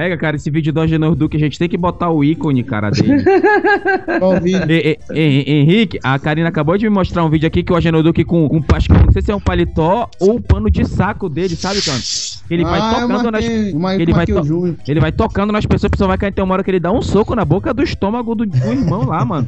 É, cara, esse vídeo do Agenor Duque, a gente tem que botar o ícone, cara, dele. Qual vídeo? E- e- e- Henrique, a Karina acabou de me mostrar um vídeo aqui que o Agenor Duque com, com acho que não sei se é um paletó ou um pano de saco dele, sabe, cara? Ele vai Ah, tocando nas. marquei, marquei- Ele vai, to- ele vai tocando nas pessoas, a pessoa vai cair tem uma hora que ele dá um soco na boca do estômago do, do irmão lá, mano.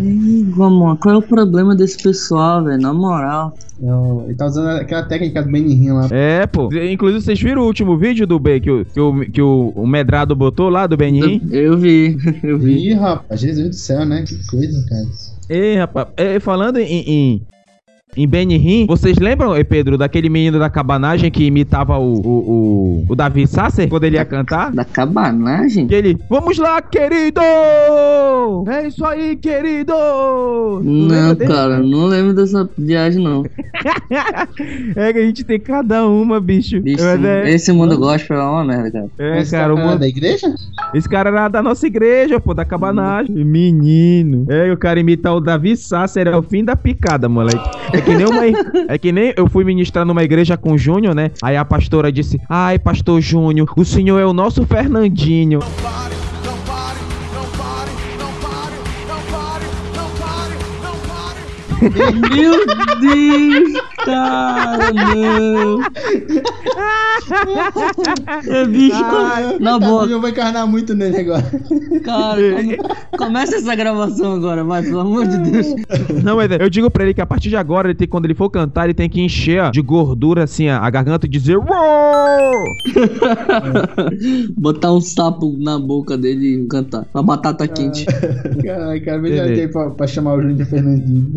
Ih, Vamos, qual é o problema desse pessoal, velho? Na moral. Eu- Ele tá usando aquela técnica do Beninho lá. É, pô. Inclusive, vocês viram o último vídeo do B que, o, que, o, que o, o Medrado botou lá do Benin? Eu vi, eu vi. Ih, rapaz, Jesus do céu, né? Que coisa, cara. Ei, rapaz, é, falando em, em, em Benihim, vocês lembram, eh, Pedro, daquele menino da cabanagem que imitava o, o, o, o Davi Sasser quando ele ia cantar? Da cabanagem? Que ele, vamos lá, querido! É isso aí, querido! Não, cara, não lembro dessa viagem, não. É que a gente tem cada uma, bicho. Bicho, é, esse mundo gospel é uma merda, cara. é, Esse cara, o cara é mundo- da igreja? esse cara era da nossa igreja, pô, da cabanagem. Menino. É, o cara imitar o Davi Sasser é o fim da picada, moleque. Que nem uma. É que nem eu fui ministrar numa igreja com o Júnior, né? Aí a pastora disse: Ai, pastor Júnior, o senhor é o nosso Fernandinho. Meu Deus, cara, não. É bicho, Ah, na boa, Eu vou encarnar muito nele agora. cara, come- começa essa gravação agora, vai, pelo amor de Deus. Não, mas eu digo pra ele que a partir de agora, ele tem, quando ele for cantar, ele tem que encher de gordura assim a, garganta e dizer. "Uou!" Botar um sapo na boca dele e cantar. Uma batata quente. Caralho, cara, veja Beleza. aí pra, pra chamar o Júnior Fernandinho.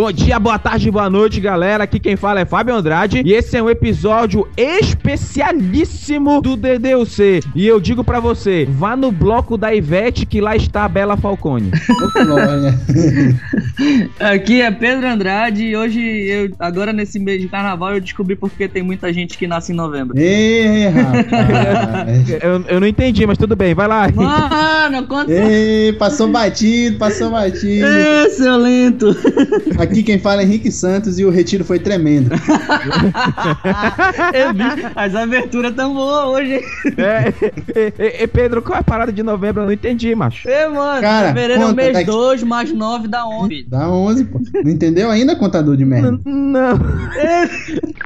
Bom dia, boa tarde, boa noite, galera. Aqui quem fala é Fábio Andrade e esse é um episódio especialíssimo do DDUC. E eu digo pra você, vá no bloco da Ivete que lá está a Bela Falcone. Aqui é Pedro Andrade e hoje, eu, agora nesse mês de carnaval, eu descobri porque tem muita gente que nasce em novembro. Ei, rapaz. eu, eu não entendi, mas tudo bem, vai lá. Mano, quanto. Ei, passou batido, passou batido. Ê, seu lento! Aqui quem fala é Henrique Santos e o retiro foi tremendo. Eu vi, as aberturas tão boas hoje. hein? É, é, é, é, Pedro, qual é a parada de novembro? Eu não entendi, macho. Ê, mano, Cara, fevereiro é o conta, mês tá aqui. 2 mais 9 dá 11. Dá 11, pô. Não entendeu ainda, contador de merda? Não.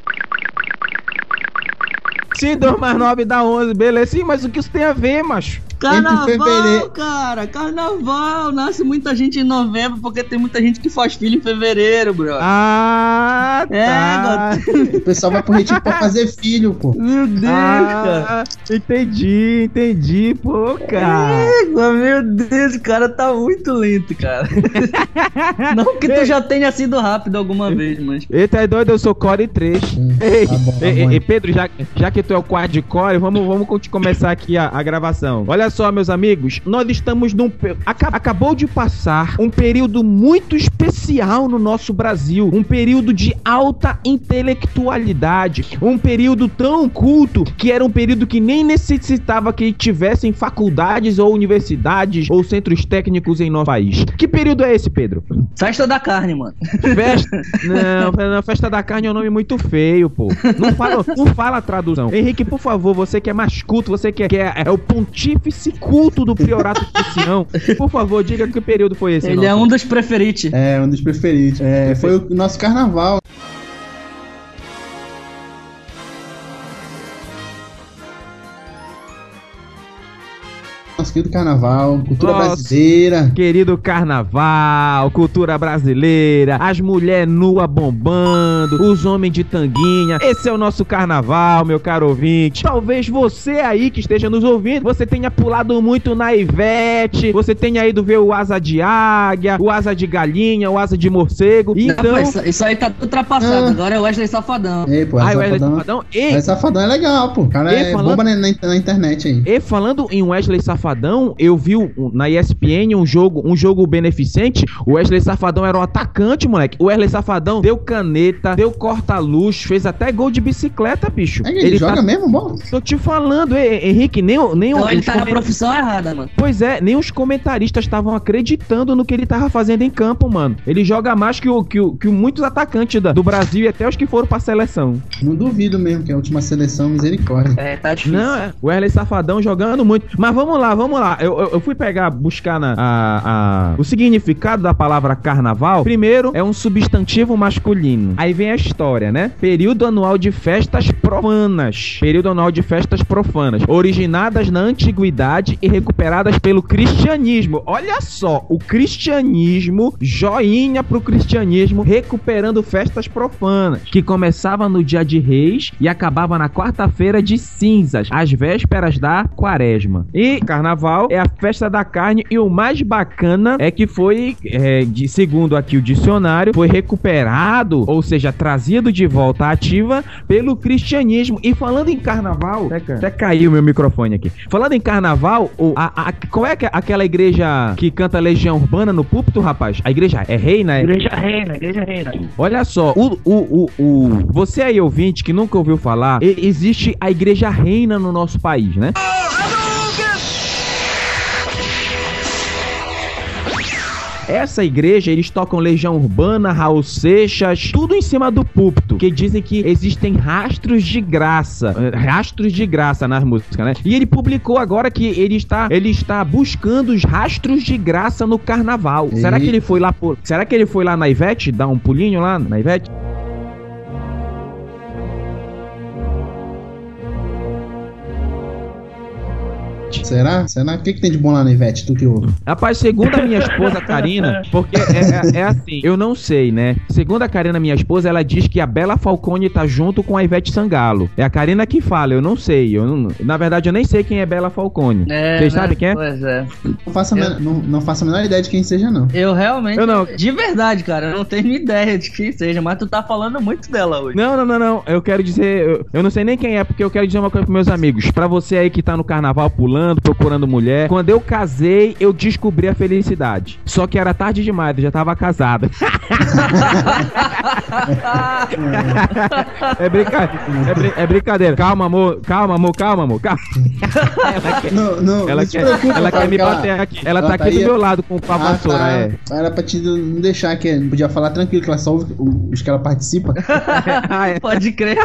Se 2 mais 9 dá 11, beleza. Sim, mas o que isso tem a ver, macho? Carnaval, fevereiro- cara, carnaval. Nasce muita gente em novembro porque tem muita gente que faz filho em fevereiro, bro. Ah, É, tá. O pessoal vai pro retiro pra fazer filho, pô. Meu Deus, cara. Ah, entendi, entendi, pô, cara. Meu Deus, o cara tá muito lento, cara. Não que tu já tenha sido rápido alguma vez, mas. Eita, é doido, eu sou Core 3. Ei, Tá bom, tá ei, ei, Pedro, já, já que tu é o quadcore, vamos, vamos conti- começar aqui a, a gravação. Olha só, meus amigos, nós estamos num. acabou de passar um período muito especial no nosso Brasil. Um período de alta intelectualidade. Um período tão culto que era um período que nem necessitava que tivessem faculdades ou universidades ou centros técnicos em nosso país. Que período é esse, Pedro? Festa da carne, mano. Festa. Não, não, festa da carne é um nome muito feio, pô. Não fala, não fala a tradução. Henrique, por favor, você que é mais culto, você que é, que é, é o pontífice culto do priorato de Sião, por favor, diga que período foi esse. Ele é um dos preferidos. É, um dos preferidos. É, foi o nosso carnaval. Nosso querido carnaval, cultura Nossa. brasileira. Querido carnaval, cultura brasileira, as mulheres nuas bombando, os homens de tanguinha. Esse é o nosso carnaval, meu caro ouvinte. Talvez você aí que esteja nos ouvindo, você tenha pulado muito na Ivete, você tenha ido ver o asa de águia, o asa de galinha, o asa de morcego. Não, Então. pô, isso, isso aí tá ultrapassado. Ah. Agora é o Wesley Safadão. Ei, pô, Ai, essa Wesley safadão, Safadão. Ei, essa safadão é legal, pô. O cara Ei, é falando- bomba na, na- na internet aí. E falando em Wesley Safadão, Safadão, eu vi na ESPN um jogo, um jogo beneficente. O Wesley Safadão era um atacante, moleque. O Wesley Safadão deu caneta, deu corta-luz, fez até gol de bicicleta, bicho. É que ele, joga tá- mesmo bola? Tô te falando, Hen- Henrique, nem, nem Então ele tá na comen- profissão errada, mano. Pois é, nem os comentaristas estavam acreditando no que ele tava fazendo em campo, mano. Ele joga mais que, o, que, o- que muitos atacantes da- do Brasil e até os que foram pra seleção. Não duvido mesmo que a última seleção, misericórdia. É, tá difícil. Não, é. O Wesley Safadão jogando muito. Mas vamos lá, vamos lá. Eu, eu, eu fui pegar, buscar na, a- a- o significado da palavra carnaval. Primeiro, é um substantivo masculino. Aí vem a história, né? Período anual de festas profanas. Período anual de festas profanas. Originadas na antiguidade e recuperadas pelo cristianismo. Olha só, o cristianismo, joinha pro cristianismo, recuperando festas profanas. Que começava no dia de reis e acabava na quarta-feira de cinzas, às vésperas da quaresma. E carnaval é a festa da carne e o mais bacana é que foi, é, de, segundo aqui o dicionário, foi recuperado, ou seja, trazido de volta à ativa pelo cristianismo. E falando em carnaval, até, até caiu meu microfone aqui. Falando em carnaval, o, a, a- qual é que- aquela igreja que canta Legião Urbana no púlpito, rapaz? A igreja é reina? É? Igreja reina, igreja reina. Olha só, o, o, o, o- você aí ouvinte que nunca ouviu falar, existe a igreja reina no nosso país, né? Essa igreja, eles tocam Legião Urbana, Raul Seixas, tudo em cima do púlpito, que dizem que existem rastros de graça, eh, rastros de graça nas músicas, né? E ele publicou agora que ele está, ele está buscando os rastros de graça no carnaval. Será que ele foi lá por, será que ele foi lá na Ivete, dar um pulinho lá na Ivete? Será? Será? O que, que tem de bom lá na Ivete, tu que ouve? Rapaz, segundo a minha esposa Karina, porque é, é- é assim, eu não sei, né? Segundo a Karina, minha esposa, ela diz que a Bela Falcone tá junto com a Ivete Sangalo. É a Karina que fala, eu não sei. Eu não- na verdade, eu nem sei quem é Bela Falcone. É, Vocês né? sabem quem é? Pois é. Não faço, a Eu- não, não faço a menor ideia de quem seja, não. Eu realmente. Eu não. De verdade, cara, eu não tenho ideia de quem seja, mas tu tá falando muito dela hoje. Não, não, não, não. Eu quero dizer. Eu, eu não sei nem quem é, porque eu quero dizer uma coisa pros meus amigos. Pra você aí que tá no carnaval pulando, procurando mulher. Quando eu casei, eu descobri a felicidade. Só que era tarde demais, eu já tava casada. é, brinca... é, brin- é brincadeira. Calma, amor. Calma, amor. Calma, amor. Calma. ela quer, Não, não, ela quer, preocupa, ela quer me bater aqui. Ela, ela tá tá aqui do meu lado com a Ah, vassoura, tá. é. Era pra te não deixar, que não podia falar tranquilo, que ela só ouve o- os que ela participa. Ah, é. Pode crer.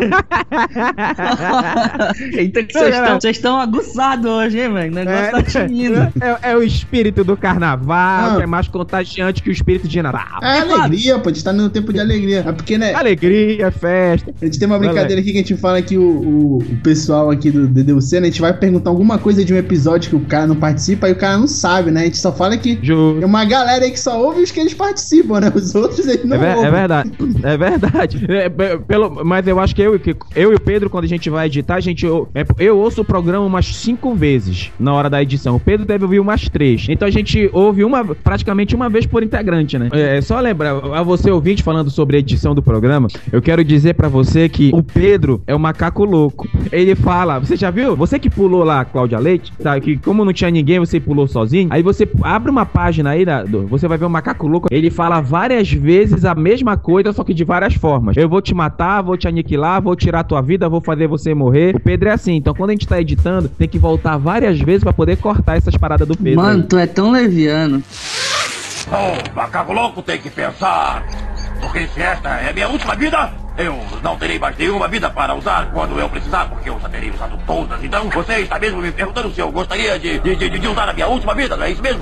Não. vocês estão aguçados hoje, hein, velho? O negócio tá tinindo. É, é o espírito do carnaval, Não. que é mais contagiante que o espírito de Natal. É alegria, pô, a gente tá no tempo de alegria. É porque, né, Alegria, festa. a gente tem uma brincadeira aqui que a gente fala que o, o, o pessoal aqui do DDUC, né, a gente vai perguntar alguma coisa de um episódio que o cara não participa, aí o cara não sabe, né? A gente só fala que Justo. tem uma galera aí que só ouve os que eles participam, né? Os outros eles não É, ver- é ouvem. verdade, é verdade. É, pe- pelo, mas eu acho que eu, e que eu e o Pedro, quando a gente vai editar, a gente, eu, é, eu ouço o programa umas cinco vezes na hora da edição. O Pedro deve ouvir umas três. Então a gente ouve uma, praticamente uma vez por integrante, né? É, só lembrar, a você ouvinte falando sobre a edição do programa, eu quero dizer pra você que o Pedro é um macaco louco. Ele fala, você já viu? Você que pulou lá, Cláudia Leite, tá? Que como não tinha ninguém, você pulou sozinho. Aí você abre uma página aí, você vai ver o macaco louco. Ele fala várias vezes a mesma coisa, só que de várias formas. Eu vou te matar, vou te aniquilar, vou tirar tua vida, vou fazer você morrer. O Pedro é assim. Então quando a gente tá editando, tem que voltar várias vezes pra poder cortar essas paradas do Pedro. Mano, aí. tu é tão leviano. Oh, macaco louco tem que pensar. Porque se esta é minha última vida, eu não terei mais nenhuma vida para usar quando eu precisar, porque eu já terei usado todas. Então, você está mesmo me perguntando se eu gostaria de, de, de, de usar a minha última vida, não é isso mesmo?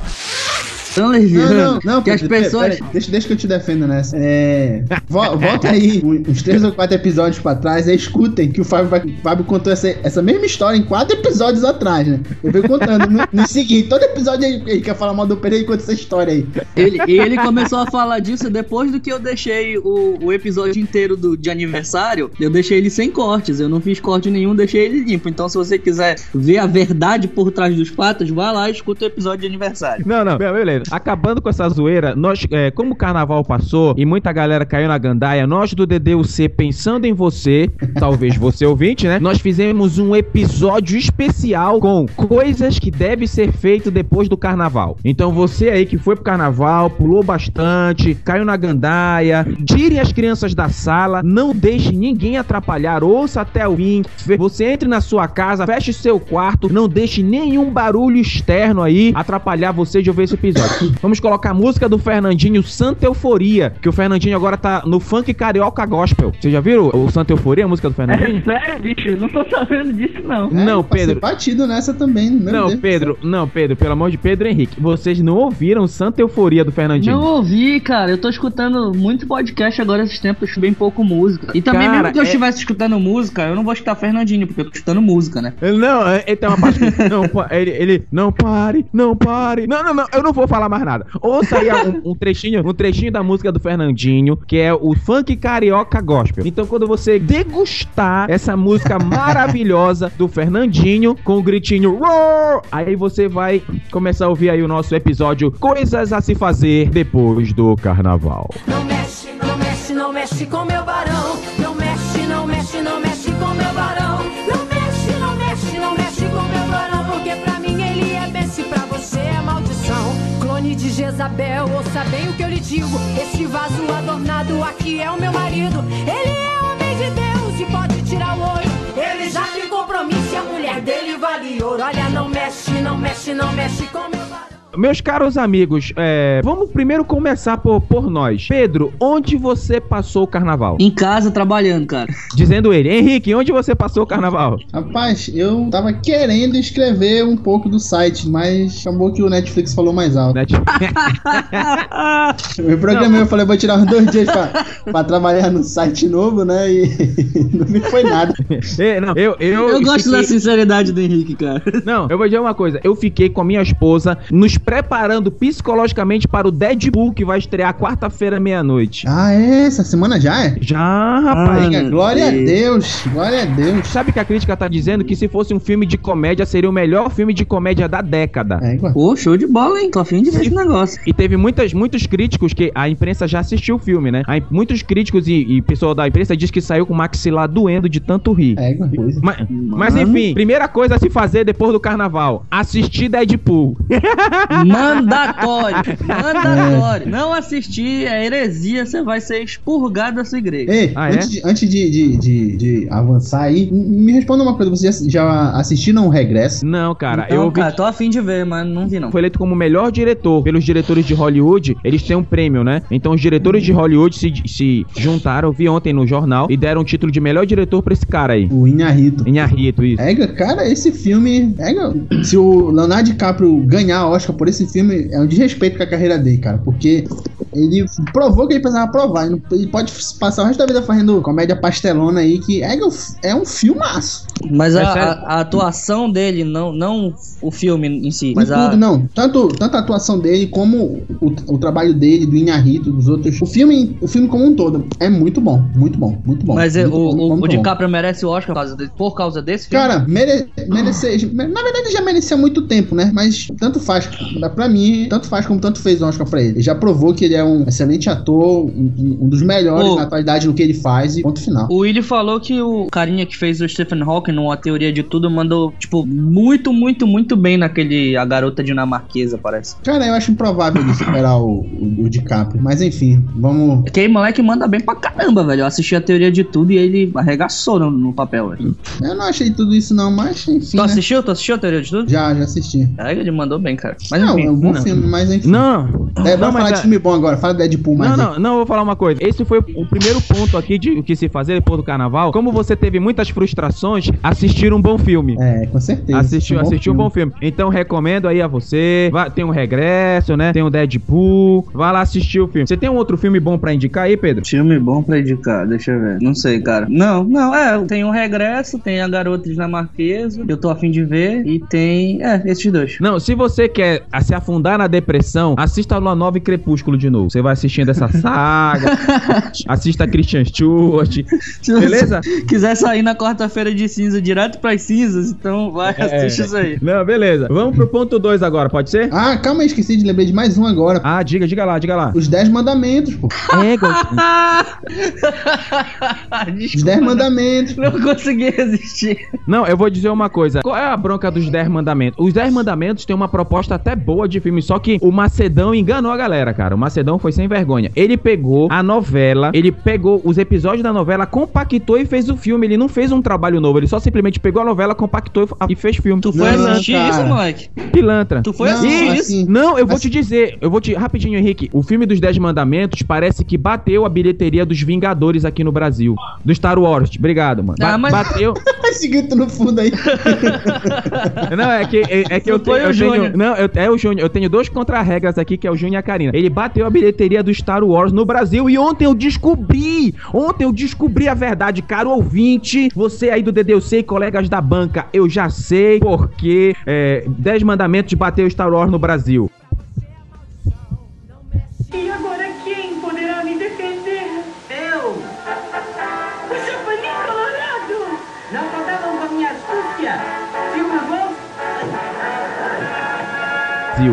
Tão Não, leviano. não, não, que as Pedro, pera- pessoas. pera aí, deixa, deixa que eu te defenda nessa. É. vo- Volta aí uns três ou quatro episódios pra trás e escutem que o Fábio, vai- Fábio contou essa, essa mesma história em quatro episódios atrás, né? Eu venho contando. No, no seguinte, todo episódio ele, ele quer falar mal do Pereira e conta essa história aí. Ele, e ele começou a falar disso depois do que eu deixei o, o episódio inteiro do, de aniversário. Eu deixei ele sem cortes. Eu não fiz corte nenhum, deixei ele limpo. Então, se você quiser ver a verdade por trás dos fatos, vá lá e escuta o episódio de aniversário. Não, não, be- beleza. Acabando com essa zoeira, nós, é, como o carnaval passou e muita galera caiu na gandaia, nós do DDUC, pensando em você, talvez você ouvinte, né? Nós fizemos um episódio especial com coisas que devem ser feito depois do carnaval. Então você aí que foi pro carnaval, pulou bastante, caiu na gandaia, tire as crianças da sala, não deixe ninguém atrapalhar, ouça até o fim. Você entre na sua casa, feche seu quarto, não deixe nenhum barulho externo aí atrapalhar você de ouvir esse episódio. Vamos colocar a música do Fernandinho Santa Euforia, que o Fernandinho agora tá no funk carioca gospel. Vocês já viram o Santa Euforia, a música do Fernandinho? É sério, bicho? Eu não tô sabendo disso, não. É, Não, Pedro. batido nessa também, meu Não, Deus. Pedro, não, Pedro, pelo amor de Pedro Henrique, vocês não ouviram Santa Euforia do Fernandinho? Não ouvi, cara. Eu tô escutando muito podcast agora esses tempos, bem pouco música. E também, Cara, mesmo que eu é- estivesse escutando música, eu não vou escutar Fernandinho, porque eu tô escutando música, né? Ele Não, é- ele tem uma parte que não, ele, ele, não pare, não pare. Não, não, não, eu não vou falar mais nada. Ouça aí um, um trechinho, um trechinho da música do Fernandinho, que é o funk carioca gospel. Então, quando você degustar essa música maravilhosa do Fernandinho com o gritinho "Roar", aí você vai começar a ouvir aí o nosso episódio Coisas a se fazer depois do carnaval. Não mexe, não mexe, não mexe com meu barão. Jezabel, ouça bem o que eu lhe digo. Este vaso adornado aqui é o meu marido. Ele é homem de Deus e pode tirar o olho. Ele já tem compromisso e a mulher dele vale ouro. Olha, não mexe, não mexe, não mexe com meu barão. Meus caros amigos, é, vamos primeiro começar por, por nós. Pedro, onde você passou o carnaval? Em casa, trabalhando, cara. Dizendo ele, Henrique, onde você passou o carnaval? Rapaz, eu tava querendo escrever um pouco do site, mas acabou que o Netflix falou mais alto. Né? Eu programei, eu falei, vou tirar uns dois dias pra, pra trabalhar no site novo, né? E não me foi nada. É, não, eu, eu, Eu gosto fiquei- da sinceridade do Henrique, cara. Não, eu vou dizer uma coisa. Eu fiquei com a minha esposa nos preparando psicologicamente para o Deadpool que vai estrear quarta-feira, meia-noite. Ah, é? Essa semana já é? Já, rapaz. Ah, glória a Deus. Deus, glória a Deus. Sabe que a crítica tá dizendo que se fosse um filme de comédia, seria o melhor filme de comédia da década. É, igual. Pô, show de bola, hein? Tô afim de ver esse negócio. E teve muitas, muitos críticos que a imprensa já assistiu o filme, né? A muitos críticos e, e pessoal da imprensa diz que saiu com o maxilar doendo de tanto rir. É, igual coisa. Mas, mas enfim, primeira coisa a se fazer depois do carnaval: assistir Deadpool. Mandatório. Mandatório. Não assistir é heresia, você vai ser expurgado dessa igreja. Ei, Ah, é? antes, de, antes de, de, de, de avançar aí, me responda uma coisa: vocês já, já assistiram o Regresso? Não, cara, então, eu ouvi cara, tô afim de ver, mas não vi não. foi eleito como o melhor diretor pelos diretores de Hollywood. Eles têm um prêmio, né? Então os diretores de Hollywood se, se juntaram, vi ontem no jornal, e deram o título de melhor diretor pra esse cara aí. O Inharrito. Inharrito, isso. Ega, cara, esse filme. Ega, se o Leonardo DiCaprio ganhar Oscar por esse filme, é um desrespeito com a carreira dele, cara. Porque ele provou que ele precisava provar. Ele, pode passar o resto da vida fazendo comédia pastelona aí, que ega, é um filmaço. Mas a, É a- a atuação dele, não, não o filme em si, Em mas a, tudo, não. Tanto, tanto a atuação dele como o, o trabalho dele, do Inharrito, dos outros. O filme, o filme como um todo é muito bom, muito bom, muito bom. Mas é, muito o, bom, o, muito o bom. DiCaprio merece o Oscar por causa, de- por causa desse filme? Cara, mere, merecer. Na verdade, já merecia há muito tempo, né? Mas tanto faz. Pra- Pra mim, tanto faz como tanto fez o Oscar pra ele. Ele já provou que ele é um excelente ator, um, um- dos melhores Ô. na atualidade no que ele faz, e ponto final. O Willy falou que o carinha que fez o Stephen Hawking numa teoria de tudo mandou, tipo, muito, muito, muito bem naquele A Garota Dinamarquesa, parece. Cara, eu acho improvável ele superar o, o, o DiCaprio. Mas enfim, vamos. Aquele moleque manda bem pra caramba, velho. Eu assisti a teoria de tudo e ele arregaçou no, no papel, velho. Eu não achei tudo isso, não, mas enfim. Tu né? assistiu? Tu assistiu a teoria de tudo? Já, já assisti. É, ele mandou bem, cara. Mas não, enfim. é um bom não. filme, mas enfim. Não, É, não, vamos falar mas de filme bom agora. Fala Deadpool mais. Não, aí. não, não, eu vou falar uma coisa. Esse foi o primeiro ponto aqui de o que se fazer depois do carnaval. Como você teve muitas frustrações, assistir um bom filme. É, com certeza. Assistiu, um bom assistiu um bom filme. Então recomendo aí a você. Vai- tem um regresso, né? Tem um Deadpool. Vai lá assistir o filme. Você tem um outro filme bom pra indicar aí, Pedro? Filme bom pra indicar, deixa eu ver. Não sei, cara. Não, não, é. Tem o Regresso, tem a Garota Dinamarquesa, eu tô afim de ver, e tem. É, esses dois. Não, se você quer se afundar na depressão, assista Lua Nova e Crepúsculo de novo. Novo. Você vai assistindo essa saga, assista Christian Stewart, Se beleza? você quiser sair na quarta-feira de cinza direto pras cinzas, então vai, É. assiste isso aí. Não, beleza. Vamos pro ponto 2 agora, pode ser? Ah, calma aí, esqueci de lembrar de mais um agora. Ah, diga, diga lá, diga lá. Os Dez Mandamentos, pô. É. Os Desculpa, Dez não, Mandamentos. não consegui resistir. Não, eu vou dizer uma coisa. Qual é a bronca dos 10 mandamentos? Os 10 mandamentos têm uma proposta até boa de filme, só que o Macedão enganou a galera, cara. O Macedão foi sem vergonha. Ele pegou a novela, ele pegou os episódios da novela, compactou e fez o filme. Ele não fez um trabalho novo, ele só simplesmente pegou a novela, compactou e fez filme. Tu foi Não, assistir cara. isso, moleque? Pilantra. Tu foi Não, assistir isso? assim, Não, eu vou Assim- te dizer, eu vou te. Rapidinho, Henrique. O filme dos Dez Mandamentos parece que bateu a bilheteria dos Vingadores aqui no Brasil. Do Star Wars. Obrigado, mano. Ba- Ah, mas- Bateu. Esse grito no fundo aí. Não, é que, é, é que eu, o eu tenho. Júnior. Não, eu, é o Júnior. Eu tenho dois contra-regras aqui, que é o Júnior e a Karina. Ele bateu a bilheteria do Star Wars no Brasil e ontem eu descobri. Ontem eu descobri a verdade, caro ouvinte. Você aí do DDC e colegas da banca, eu já sei porque é, 10 mandamentos bateu Star Wars no Brasil.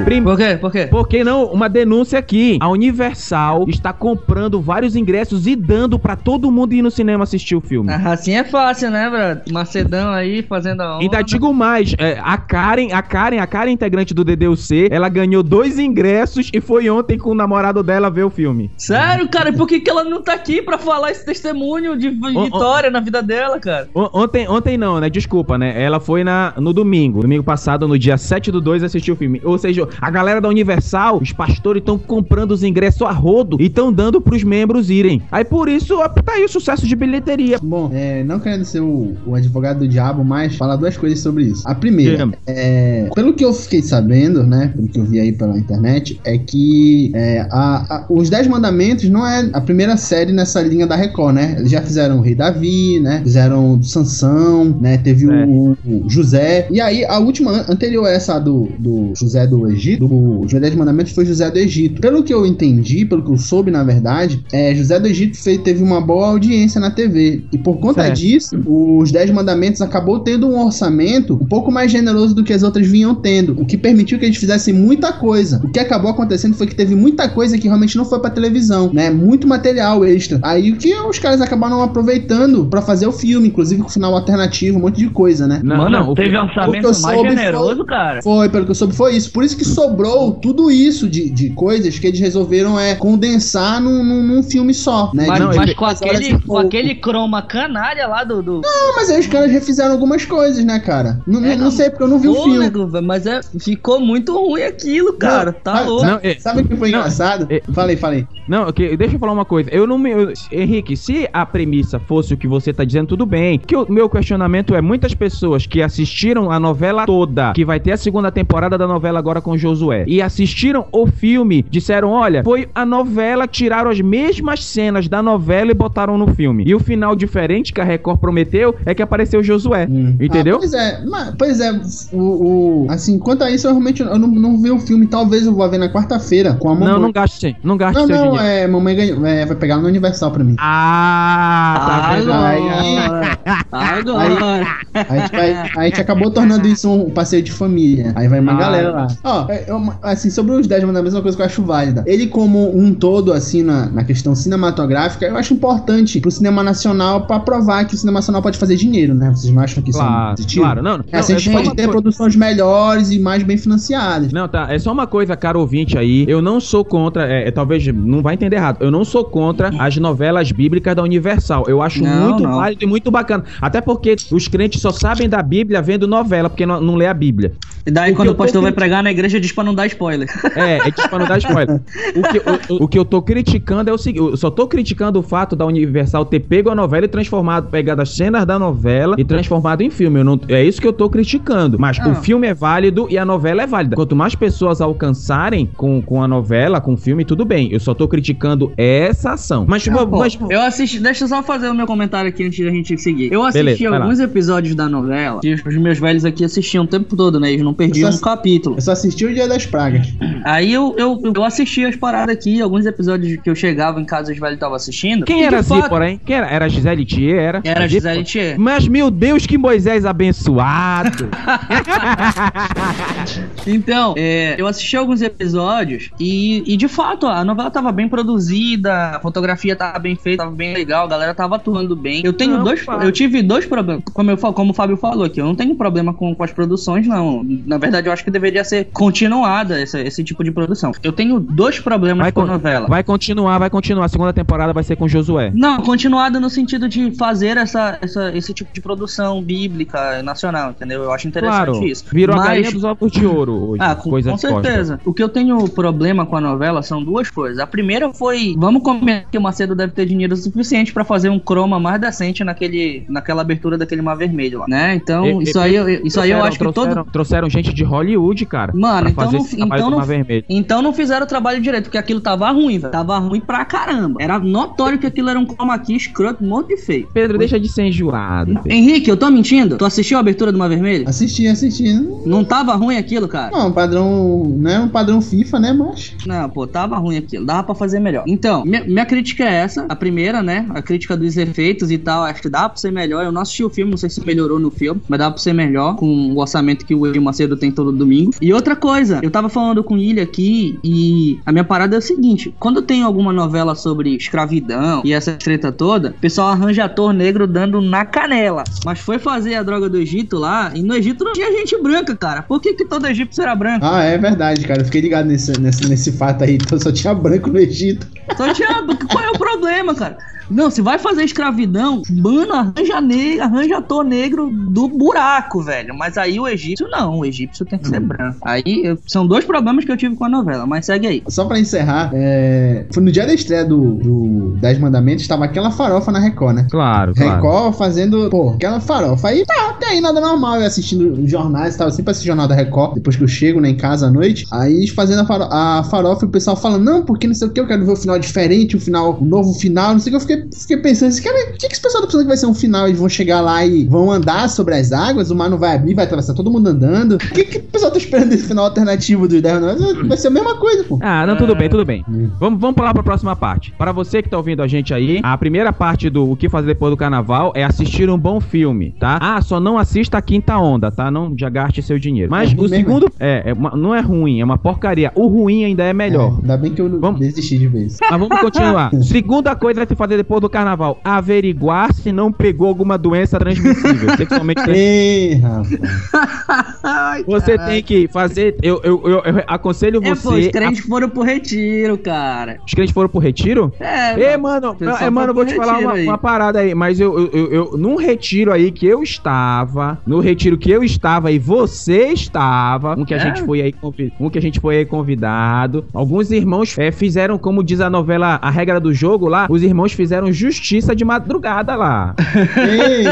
Prim- Por quê? Por quê? Por que não? Uma denúncia aqui. A Universal está comprando vários ingressos e dando pra todo mundo ir no cinema assistir o filme. Ah, Assim é fácil, né, bro? Macedão aí fazendo a onda. Ainda digo mais, é, a Karen, a Karen, a Karen integrante do DDUC, ela ganhou dois ingressos e foi ontem com o namorado dela ver o filme. Sério, cara? E por que, que ela não tá aqui pra falar esse testemunho de vitória na vida dela, cara? Ontem, ontem não, né? Desculpa, né? Ela foi na, no domingo. Domingo passado, no dia 7 do 2, assistiu o filme. Ou seja, a galera da Universal, os pastores estão comprando os ingressos a rodo e estão dando pros membros irem. Aí por isso, tá aí o sucesso de bilheteria. Bom, é, não querendo ser o, o advogado do diabo, mas falar duas coisas sobre isso. A primeira, é, pelo que eu fiquei sabendo, né, pelo que eu vi aí pela internet, é que é, a- a- os Dez Mandamentos não é a primeira série nessa linha da Record, né? Eles já fizeram o Rei Davi, né? Fizeram Sansão, né? Teve É. o, o José. E aí, a última, an- anterior a essa do, do José do Egito, do, os Dez Mandamentos foi José do Egito. Pelo que eu entendi, pelo que eu soube, na verdade, é, José do Egito fez, teve uma boa audiência na TV. E por conta Certo. disso, os Dez Mandamentos acabou tendo um orçamento um pouco mais generoso do que as outras vinham tendo, o que permitiu que eles fizessem muita coisa. O que acabou acontecendo foi que teve muita coisa que realmente não foi pra televisão, né? Muito material extra. Aí o que os caras acabaram aproveitando pra fazer o filme, inclusive com final alternativo, um monte de coisa, né? Não, Mano, não, o teve orçamento mais generoso, cara. Foi, pelo que eu soube, foi isso. Por isso que sobrou tudo isso de, de coisas que eles resolveram é condensar num, num, num filme só, né? Mas, De- não, de mas com, aquele, com aquele croma canalha lá do. do... Não, mas aí os caras refizeram algumas coisas, né, cara? Não, não- É, não sei, porque eu não vi o filme. Velho, mas é, ficou muito ruim aquilo, cara. Não, tá sabe, louco. Não, é- Sabe o que foi não, engraçado? é- falei, falei. Não, ok, deixa eu falar uma coisa. Eu não me. eu- Henrique, se a premissa fosse o que você tá dizendo, tudo bem. Que o meu questionamento é: muitas pessoas que assistiram a novela toda, que vai ter a segunda temporada da novela agora com Josué, e assistiram o filme, disseram: olha, foi a novela, tiraram as mesmas cenas da novela e botaram no filme. E o final diferente que a Record prometeu é que apareceu Josué. Entendeu? Ah, pois é, mas- pois é, o, o- assim, quanto a isso, eu realmente eu não, não vi o filme. Talvez eu vou ver na quarta-feira com a mamãe. não, não gaste, não gaste Não, seu não, dinheiro. é, mamãe ganhou, é, vai pegar no Universal pra mim. Ah, tá vendo? Agora. Agora. A gente, vai- a gente acabou tornando isso um passeio de família. Aí vai uma Ah. galera lá. Ó, é, é uma- assim, sobre os 10 mandamentos, uma coisa que eu acho válida. Ele, como um todo, assim, na, na questão cinematográfica, eu acho importante pro cinema nacional pra provar que o cinema nacional pode fazer dinheiro, né? Vocês não acham que isso é Claro, positivo? claro, não, não, É, assim, a é gente só pode ter produções melhores e mais bem financiadas. Não, tá. É só uma coisa, caro ouvinte aí. Eu não sou contra. É, é, talvez não vai entender errado. Eu não sou contra as novelas bíblicas da Universal. Eu acho Não, muito não. válido e muito bacana. Até porque os crentes só sabem da Bíblia vendo novela, porque não, não lê a Bíblia. E daí, O quando o pastor vai pregar na igreja, diz pra não dar spoiler. É, é tipo pra não dar spoiler. O que, o, o- o que eu tô criticando é o seguinte: eu só tô criticando o fato da Universal ter pego a novela e transformado, pegado as cenas da novela e transformado em filme. Eu não, é isso que eu tô criticando. Mas Ah. o filme é válido e a novela é válida. Quanto mais pessoas alcançarem com, com a novela, com o filme, tudo bem. Eu só tô criticando essa ação. Mas, Ah, pô, mas eu assisti, deixa eu só fazer o meu comentário aqui antes da gente seguir. Eu assisti Beleza, alguns episódios da novela que os- os meus velhos aqui assistiam o tempo todo, né? Eles não não perdi um capítulo. Eu só assisti o Dia das Pragas. Aí eu, eu, eu assisti as paradas aqui, alguns episódios que eu chegava em casa, os velhos estavam assistindo. Quem era de fato, Zípora, hein? Quem era? Era Gisele Thier, era? Era A Gisele Thier. Mas, meu Deus, que Moisés abençoado. Então, é, eu assisti alguns episódios e, e, de fato a novela tava bem produzida, a fotografia tava bem feita, tava bem legal, a galera tava atuando bem. Eu tenho Não, dois, pá. eu tive dois problemas, como, eu, como o Fábio falou aqui, eu não tenho problema com, com as produções, não. Na verdade, eu acho que deveria ser continuada esse, esse tipo de produção. Eu tenho dois problemas Vai, com a novela. vai continuar, vai continuar. A segunda temporada vai ser com Josué. Não, continuada no sentido de fazer essa, essa, esse tipo de produção bíblica nacional, entendeu? Eu acho interessante Claro. isso. Virou a Mas- galinha dos ovos de ouro hoje. Ah, com, com certeza. O que eu tenho problema com a novela são duas coisas. A primeira foi, vamos combinar que o Macedo deve ter dinheiro suficiente pra fazer um croma mais decente naquele, naquela abertura daquele mar vermelho lá, né? Então, E- isso e- aí, eu- isso aí eu acho que todo trouxeram gente de Hollywood, cara. Mano, pra então não, então, não, então não fizeram o trabalho direito, porque aquilo tava ruim, velho. Tava ruim pra caramba. Era notório que aquilo era um chroma key escroto, um monte de feio. Pedro, deixa de ser enjoado. Pedro. Henrique, eu tô mentindo? Tu assistiu a abertura do Mar Vermelho? Assisti, assisti. Não tava ruim aquilo, cara? Não, um padrão. Não é um padrão FIFA, né? Mas. Não, pô, tava ruim aquilo. Dava pra fazer melhor. Então, minha, minha crítica é essa. A primeira, né? A crítica dos efeitos e tal. Acho que dava pra ser melhor. Eu não assisti o filme, não sei se melhorou no filme, mas dava pra ser melhor com o orçamento que o Edir Macedo tem todo domingo. E outra coisa, eu tava falando com Ilha aqui e a minha parada é o seguinte: quando tem alguma novela sobre escravidão e essa treta toda, o pessoal arranja ator negro dando na canela. Mas foi fazer a droga do Egito lá, e no Egito não tinha gente branca, cara. Por que, que todo egípcio era branco? Ah, é verdade, cara. Eu fiquei ligado nesse, nesse, nesse fato aí. Então só tinha branco no Egito. Só tinha. Qual é o problema, cara? Não, se vai fazer escravidão, mano, arranja negro, arranja ator negro do buraco, velho. Mas aí o egípcio não, o egípcio tem que ser branco. Aí eu- são dois problemas que eu tive com a novela, mas segue aí. Só pra encerrar, é, foi no dia da estreia do, do Dez Mandamentos, tava aquela farofa na Record, né? Claro, claro. Record fazendo, pô, aquela farofa. Aí tá, até aí nada normal, eu assistindo os jornais, tava sempre assistindo o jornal da Record, depois que eu chego, né, em casa à noite. Aí fazendo a, faro- a farofa e o pessoal falando, não, porque não sei o que, eu quero ver o final diferente, um final, um novo final, não sei o que. Eu fiquei, fiquei pensando assim, cara, o que, que esse pessoal tá pensando que vai ser um final? Eles vão chegar lá e vão andar sobre as águas, o mar não vai abrir, vai atravessar todo mundo andando. O que, que o pessoal tá esperando desse final alternativo dos 10 Mandamentos? Vai ser a mesma coisa, pô. Ah, não, tudo bem, tudo bem. Hum. Vamos, vamos pular pra próxima parte. Para você que tá ouvindo a gente aí, a primeira parte do O que fazer depois do carnaval é assistir um bom filme, tá? Ah, só não assista a quinta onda, tá? Não já gaste seu dinheiro. Mas É o segundo é, é uma- não é ruim, é uma porcaria. O ruim ainda é melhor. É, ainda bem que eu Vamos- desisti de vez. Mas vamos continuar. Segunda coisa a se fazer depois do carnaval: averiguar se não pegou alguma doença transmissível. Sexualmente transmissível. Ei, Você tem que fazer. Eu, eu, eu, eu aconselho É, você. pô, os a- crentes foram pro retiro, cara. Os crentes foram pro retiro? É, Ei, mano, é, mano, eu vou te falar uma, uma parada aí, mas eu, eu, eu, eu- num retiro aí que eu estava, no retiro que eu estava e você estava, um que a É? gente foi aí, um que a gente foi aí convidado, alguns irmãos é, fizeram, como diz a novela, a regra do jogo lá, os irmãos fizeram justiça de madrugada lá. Ei,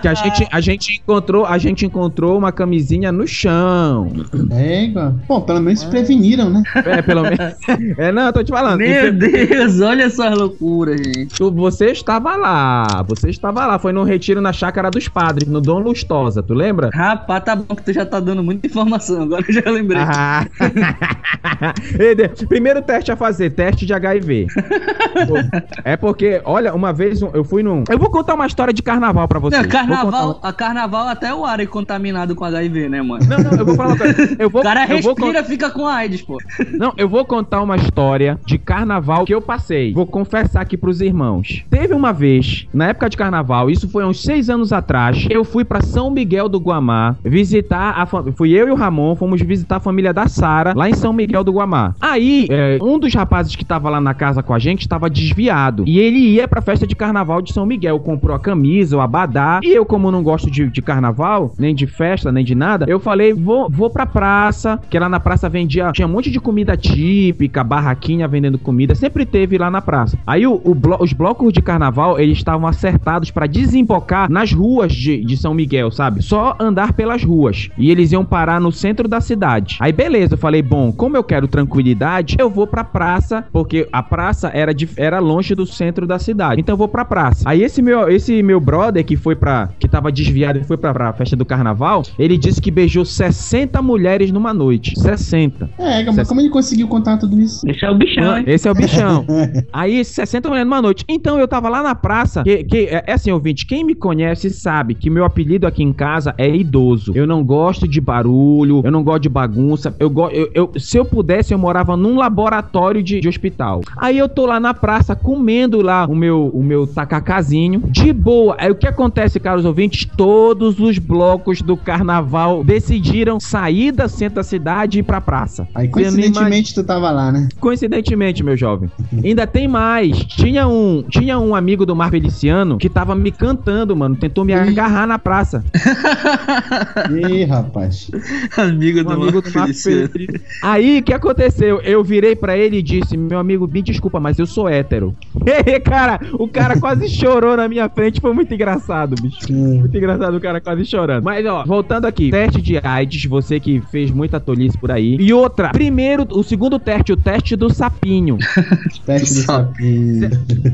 Que a gente, a gente encontrou, a gente encontrou uma camisinha no chão. égua. Bom, pelo menos se preveniram, né? É, pelo menos. É, não, eu tô te falando. Meu Infe- Deus, olha essas loucuras, gente. Tu- você estava lá, você estava lá, foi no retiro na chácara dos padres, no Dom Lustosa, tu lembra? Rapaz, tá bom que tu já tá dando muita informação, agora eu já lembrei. Ah. Primeiro teste a fazer, teste de HIV. Pô, é porque, olha, uma vez eu fui num. Eu vou contar uma história de carnaval pra vocês. Não, carnaval, uma- a carnaval até o ar é contaminado com HIV, né, mano? Não, não, eu vou falar uma coisa. Eu vou, o cara eu vou respira, fica com AIDS, pô. Não, eu vou contar uma história de carnaval que eu passei. Vou confessar aqui pros irmãos. Teve uma vez, na época de carnaval, isso foi uns seis anos atrás, eu fui pra São Miguel do Guamá visitar a família. Fui eu e o Ramon, fomos visitar a família da Sara lá em São Miguel do Guamá. Aí, é, um dos rapazes que tava lá na casa com a gente estava desviado. E ele ia pra festa de carnaval de São Miguel. Comprou a camisa, o abadá. E eu, como não gosto de, de carnaval, nem de festa, nem de nada, eu falei, vou, vou pra praça, que lá na praça vendia, tinha um monte de comida típica, barraquinha vendendo comida, sempre teve lá na praça. Aí o, o blo- os blocos de carnaval, eles estavam acertados pra desembocar nas ruas de, de São Miguel, sabe? Só andar pelas ruas. E eles iam parar no centro da cidade. Aí beleza, eu falei, bom, como eu quero quero tranquilidade, eu vou pra praça, porque a praça era, de, era longe do centro da cidade. Então eu vou pra praça. Aí esse meu, esse meu brother que foi pra. que tava desviado e foi pra, pra festa do carnaval, ele disse que beijou 60 mulheres numa noite. 60. É, mas como ele conseguiu contar tudo isso? Esse é o bichão, hein? Esse é o bichão. Aí, 60 mulheres numa noite. Então, eu tava lá na praça. Que, que, é é assim, ouvinte, quem me conhece sabe que meu apelido aqui em casa é idoso. Eu não gosto de barulho, eu não gosto de bagunça. Eu, go, eu, eu se eu pudesse, eu morava num laboratório de, de hospital. Aí eu tô lá na praça comendo lá o meu, o meu tacacazinho. De boa. Aí o que acontece, caros ouvintes? Todos os blocos do carnaval decidiram sair da centro da cidade e ir pra praça. Aí, coincidentemente, tu tava lá, né? Coincidentemente, meu jovem. Ainda tem mais. Tinha um, tinha um amigo do Mar Feliciano que tava me cantando, mano. Tentou me agarrar na praça. Ih, rapaz. Amigo Um do amigo do Mar Feliciano. Feliciano. Aí, o que aconteceu? Eu virei pra ele e disse: Meu amigo, me desculpa, mas eu sou hétero. cara, o cara quase chorou na minha frente. Foi muito engraçado, bicho. Muito engraçado o cara quase chorando. Mas, ó, voltando aqui. Teste de AIDS, você que fez muita tolice por aí. E outra, primeiro, o segundo teste, o teste do sapinho. Teste do sapinho.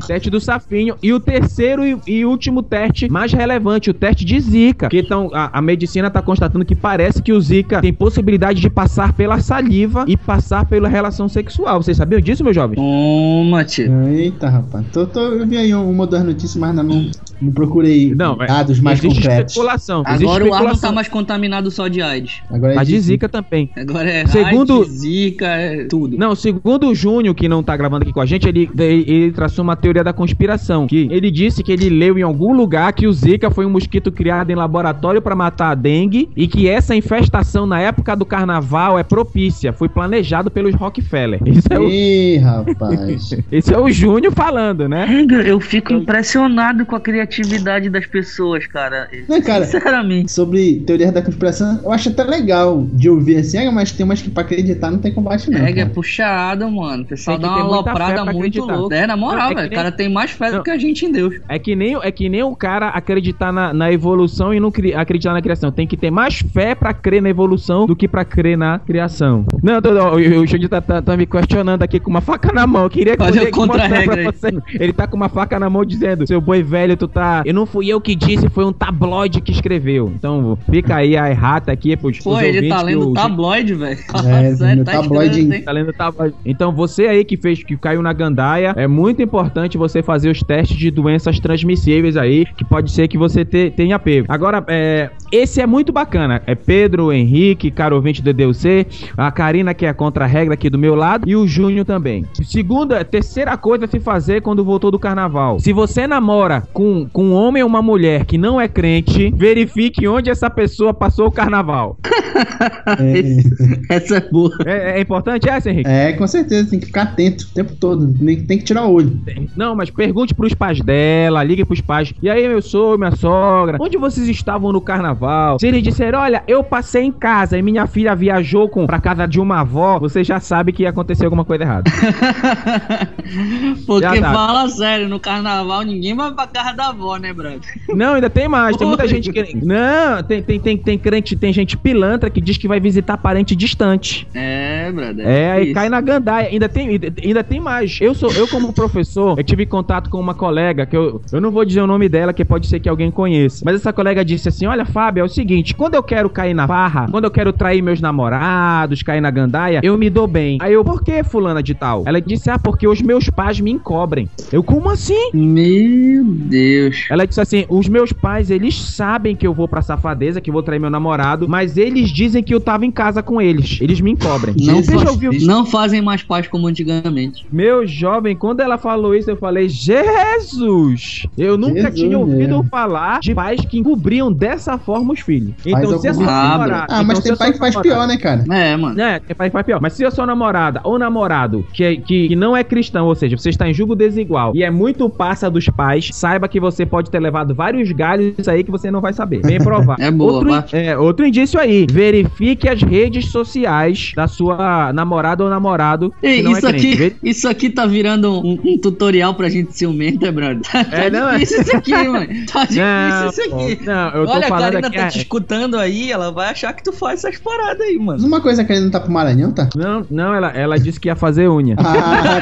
teste do safinho. E o terceiro e, e último teste mais relevante, o teste de Zika. Que então a, a medicina tá constatando que parece que o Zika tem possibilidade de passar pela saliva e passar pela relação sexual. Vocês sabiam disso, meu jovem? Toma, tio. Eita, rapaz. Tô, tô, eu vi aí uma das notícias, mas não, não, procurei Não, é- dados mais Existe concretos. especulação. existe Agora o ar não tá mais contaminado só de AIDS. Agora é Mas de. Zika também. Agora é Segundo- AIDS, Zika, é tudo. Não, segundo o Júnior, que não tá gravando aqui com a gente, ele, ele, ele traçou uma teoria da conspiração. Que ele disse que ele leu em algum lugar que o Zika foi um mosquito criado em laboratório pra matar a dengue e que essa infestação na época do carnaval é propícia. Foi planejado pelos Rockefeller. Isso é o, Ih, rapaz. esse é o Júnior falando, né? Regra, eu fico impressionado com a criatividade das pessoas, cara. Não, cara, Sinceramente. sobre teorias da conspiração, eu acho até legal de ouvir assim, ah, mas tem umas que pra acreditar não tem combate não. Regra é cara. puxada, mano. O pessoal Tem que dá ter uma aloprada pra muito acreditar. louca. É, na moral, Não, é velho. O nem- cara tem mais fé Não. do que a gente em Deus. É que nem, é que nem o cara acreditar na, na evolução e não cri- acreditar na criação. Tem que ter mais fé pra crer na evolução do que pra crer na criação. Não, tô, o, o Júnior tá, tá- tá me questionando aqui com uma faca na mão. Eu queria que Olha eu o contra-regra você. Ele tá com uma faca na mão dizendo: Seu boi velho, tu tá. Eu não fui eu que disse, foi um tabloide que escreveu. Então fica aí a errata aqui pros, Pô, pros ele tá lendo o- tabloide, velho. É, Sério, no tabloide? Tá lendo tabloide. Então você aí que fez, que caiu na gandaia, é muito importante você fazer os testes de doenças transmissíveis aí, que pode ser que você te- tenha pego. Agora, é, esse é muito bacana. É Pedro, Henrique, caro ouvinte do DUC, a Karina que é contra a regra aqui do meu lado e o Júnior também. Segunda, terceira coisa a se fazer quando voltou do carnaval. Se você namora com, com um homem ou uma mulher que não é crente, verifique onde essa pessoa passou o carnaval. Essa é boa. É, é importante essa, Henrique? É, é, com certeza, tem que ficar atento o tempo todo. Tem, tem que tirar o olho. Não, mas pergunte pros pais dela, ligue pros pais. E aí, meu sogro, minha sogra, onde vocês estavam no carnaval? Se eles disserem, olha, eu passei em casa e minha filha viajou com, pra casa de uma avó, você já sabe que aconteceu alguma coisa errada. Porque Fala sério, no carnaval ninguém vai pra casa da avó, né, brother? Não, ainda tem mais. Tem muita gente que. Não, tem, tem, tem, tem crente, tem gente pilantra que diz que vai visitar parente distante. É, brother. É, aí isso. cai na gandaia. Ainda tem, ainda tem mais. Eu sou, eu como professor, eu tive contato com uma colega que eu, eu não vou dizer o nome dela, que pode ser que alguém conheça. Mas essa colega disse assim: "Olha, Fábio, é o seguinte, quando eu quero cair na farra, quando eu quero trair meus namorados, cair na gandaia, eu me dou bem". Aí eu: "Por que fulana de tal?". Ela disse: "Ah, porque os meus pais me encobrem". Eu: "Como assim?". Meu Deus. Ela disse assim: os meus pais, eles sabem que eu vou pra safadeza, que eu vou trair meu namorado, mas eles dizem que eu tava em casa com eles. Eles me encobrem. Não, Você já ouviu? não fazem mais paz como antigamente. Meu jovem, quando ela falou isso, eu falei: Jesus! Eu nunca Jesus tinha ouvido mesmo. falar de pais que encobriam dessa forma os filhos. Então, se a sua algum- namorada. Ah, mas então, se tem pai que faz namorada- pior, né, cara? É, mano. é, tem pai que faz pior. Mas se a sua namorada ou namorado que, é- que, que não é cristão, ou seja, você está em julgo desigual e é muito passa dos pais, saiba que você pode ter levado vários galhos aí que você não vai saber. Bem provável. É boa, outro, é, outro indício aí. Verifique as redes sociais da sua namorada ou namorado que Ei, não isso, é aqui, isso aqui tá virando um, um tutorial pra gente ciumenta, é, brother? Tá, É, não, é- difícil isso aqui, mano. Tá difícil Não, isso aqui. não, eu tô Olha, a falando Karina aqui, tá é- te escutando aí, ela vai achar que tu faz essas paradas aí, Mas mano. uma coisa que ele não tá pro Maranhão, tá? Não, não, ela, ela disse que ia fazer unha. Ah,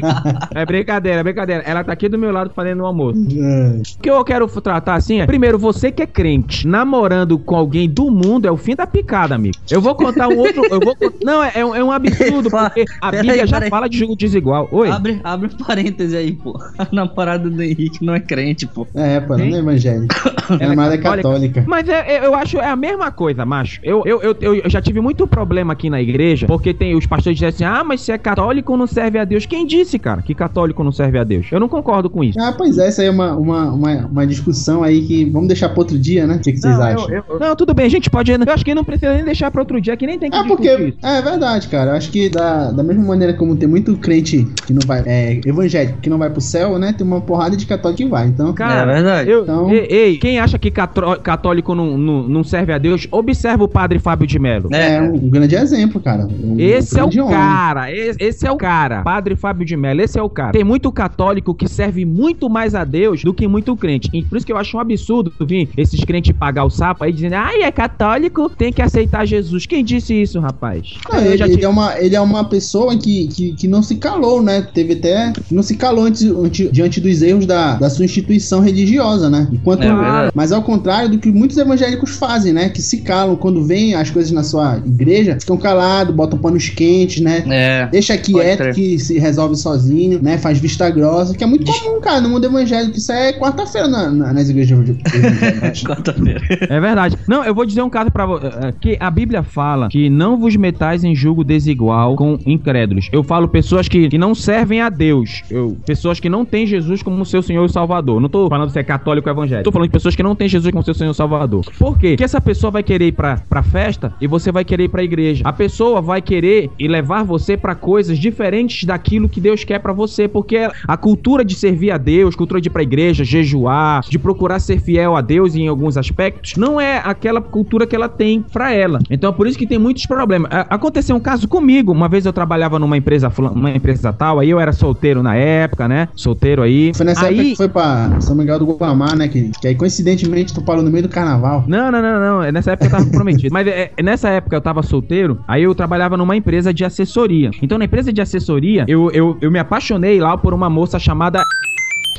tá. É brincadeira, é brincadeira. Ela tá aqui do meu lado fazendo o almoço. É. O que eu quero tratar assim é, primeiro, você que é crente, namorando com alguém do mundo é o fim da picada, amigo. Eu vou contar um outro. Eu vou, não, é, é um- é um absurdo, porque a Bíblia aí, já fala de jogo desigual. Oi? Abre, abre um parêntese aí, pô. A namorada do Henrique não é crente, pô. É, pô, não é evangélico. Minha namorada é católica. Mas é- é- eu acho é a mesma coisa, macho. Eu, eu, eu, eu já tive muito problema aqui na igreja, porque tem os pastores dizem assim: ah, mas se é católico não serve a Deus. Quem disse, cara, que católico não serve a Deus? Eu não concordo com isso. Ah, pois é, essa aí é uma, uma, uma, uma discussão aí que vamos deixar pra outro dia, né? O que, que vocês não, acham? eu- eu- não, tudo bem, a gente pode. Eu acho que não precisa nem deixar pra outro dia, que nem tem que É porque. isso. É verdade, cara. Eu acho que da, da mesma maneira como tem muito crente que não vai. É, evangélico que não vai pro céu, né? Tem uma porrada de católico que vai. Então. Cara, é verdade. Eu, Então- ei, ei, quem acha que catro- católico não, não, não serve a Deus, observa o padre Fábio de Mello. É, um, um grande exemplo, cara. Um Esse é o homem. cara, esse, esse é o cara. Padre Fábio de Mello, esse é o cara. Tem muito católico que serve muito mais a Deus do que muito crente. E por isso que eu acho um absurdo vir esses crentes pagar o sapo aí dizendo, ai, é católico, tem que aceitar Jesus. Quem disse isso, rapaz? Não, Eu ele, já ele é uma, ele é uma pessoa que, que, que não se calou, né? Teve até. Não se calou antes, ante- diante dos erros da, da sua instituição religiosa, né? Enquanto, É mas ao contrário do que muitos evangélicos fazem, né? Que se calam quando veem as coisas na sua igreja, ficam calados, botam panos quentes, né? É. Deixa quieto que se resolve sozinho, né? Faz vista grossa, que é muito comum, cara, no mundo evangélico. Isso é quarta-feira na- na- nas igrejas evangélicas. Quarta-feira. É verdade. Não, eu vou dizer um caso pra você. Que a Bíblia fala que não vos metais em julgo desigual com incrédulos. Eu falo pessoas que, que não servem a Deus. Eu, pessoas que não têm Jesus como seu Senhor e Salvador. Não tô falando se é católico ou evangélico. Tô falando de pessoas que não têm Jesus como seu Senhor e Salvador. Por quê? Porque essa pessoa vai querer ir pra, pra festa e você vai querer ir pra igreja. A pessoa vai querer e levar você pra coisas diferentes daquilo que Deus quer pra você. Porque a cultura de servir a Deus, cultura de ir pra igreja, jejuar, de procurar ser fiel a Deus em alguns aspectos, não é aquela cultura que ela tem pra ela. Então é por isso que tem muitos problemas. Aconteceu um caso comigo. Uma vez eu trabalhava numa empresa, uma empresa tal, aí eu era solteiro na época, né? Solteiro aí. Foi nessa época aí... que foi pra São Miguel do Guamá, né? Que, que aí coincidentemente tu parou no meio do carnaval. Não, não, não, não. É Nessa época eu tava comprometido. Mas é, é nessa época eu tava solteiro, aí eu trabalhava numa empresa de assessoria. Então, na empresa de assessoria, eu, eu, eu me apaixonei lá por uma moça chamada.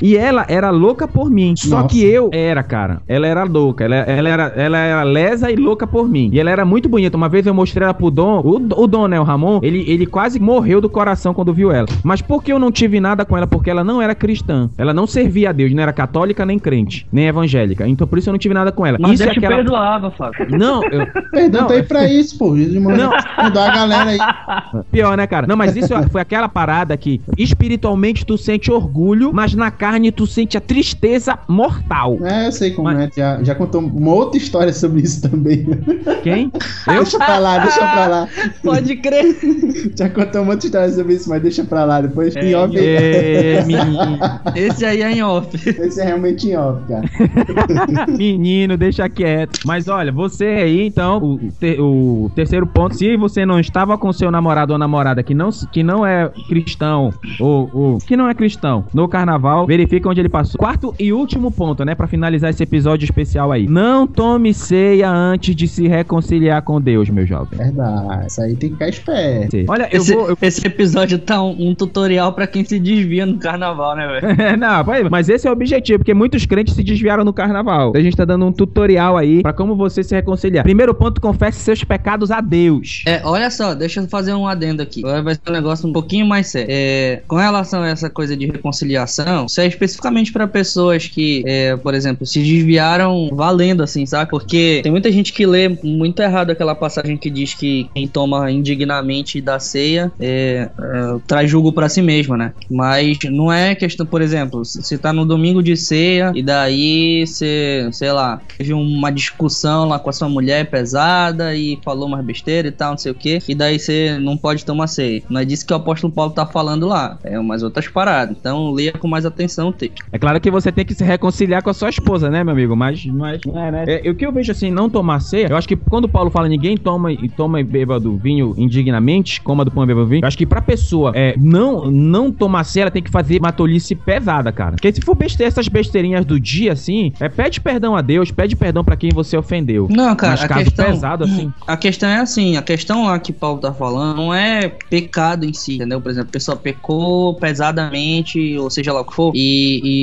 E ela era louca por mim. Só Nossa. que eu era, cara. Ela era louca. Ela, ela, era, ela era lesa e louca por mim. E ela era muito bonita. Uma vez eu mostrei ela pro Dom. O, o Dom, né? O Ramon. Ele, ele quase morreu do coração quando viu ela. Mas por que eu não tive nada com ela? Porque ela não era cristã. Ela não servia a Deus. Não era católica nem crente. Nem evangélica. Então por isso eu não tive nada com ela. Mas isso é te aquela... perdoava, Fábio. Não, eu, Perdão, Não, é- pra isso, pô. Não. mudar a galera aí. Pior, né, cara? Não, mas isso foi aquela parada que espiritualmente tu sente orgulho, mas na carne tu sente a tristeza mortal. É, eu sei como Mas- é. Já, já contou uma outra história sobre isso também. Quem? Deixa pra lá, deixa pra lá. Pode crer. Já contou uma outra história sobre isso, mas deixa pra lá. Depois em off. Ê, menino, Esse aí é em off. Esse é realmente em off, cara. menino, deixa quieto. Mas olha, você aí, então, o, te- o terceiro ponto, se você não estava com seu namorado ou namorada que não, que não é cristão, ou, ou que não é cristão, no carnaval, verifica onde ele passou. Quarto e último ponto, né, pra finalizar esse episódio especial aí. Não tome ceia antes de se reconciliar com Deus, meu jovem. Verdade. Isso aí tem que ficar esperto. Olha, eu Esse, vou. eu- esse episódio tá um, um tutorial pra quem se desvia no carnaval, né, velho? não, vai- mas esse é o objetivo, porque muitos crentes se desviaram no carnaval. A gente tá dando um tutorial aí pra como você se reconciliar. Primeiro ponto, confesse seus pecados a Deus. É, olha só, deixa eu fazer um adendo aqui. Agora vai ser um negócio um pouquinho mais sério. É, com relação a essa coisa de reconciliação, isso é especificamente pra pessoas que, é, por exemplo, se desviaram valendo, assim, sabe? Porque tem muita gente que lê muito errado aquela passagem que diz que quem toma indignamente da ceia é, é, traz julgo pra si mesmo, né? Mas não é questão, por exemplo, se tá no domingo de ceia e daí você, sei lá, teve uma discussão lá com a sua mulher pesada e falou umas besteira e tal, não sei o que, e daí você não pode tomar ceia. Não é disso que o apóstolo Paulo tá falando lá, é umas outras paradas. Então leia com mais atenção. É claro que você tem que se reconciliar com a sua esposa, né, meu amigo? Mas, mas é, né? É, o que eu vejo assim, não tomar ceia, eu acho que quando Paulo fala ninguém toma e toma e beba do vinho indignamente, coma do pão e beba do vinho, eu acho que pra pessoa é, não, não tomar ceia, ela tem que fazer uma tolice pesada, cara. Porque se for besteira, essas besteirinhas do dia, assim, é, pede perdão a Deus, pede perdão pra quem você ofendeu. Não, cara, Mas a caso questão, pesado, assim. a questão é assim, a questão lá que Paulo tá falando não é pecado em si, entendeu? Por exemplo, a pessoa pecou pesadamente, ou seja lá o que for, e,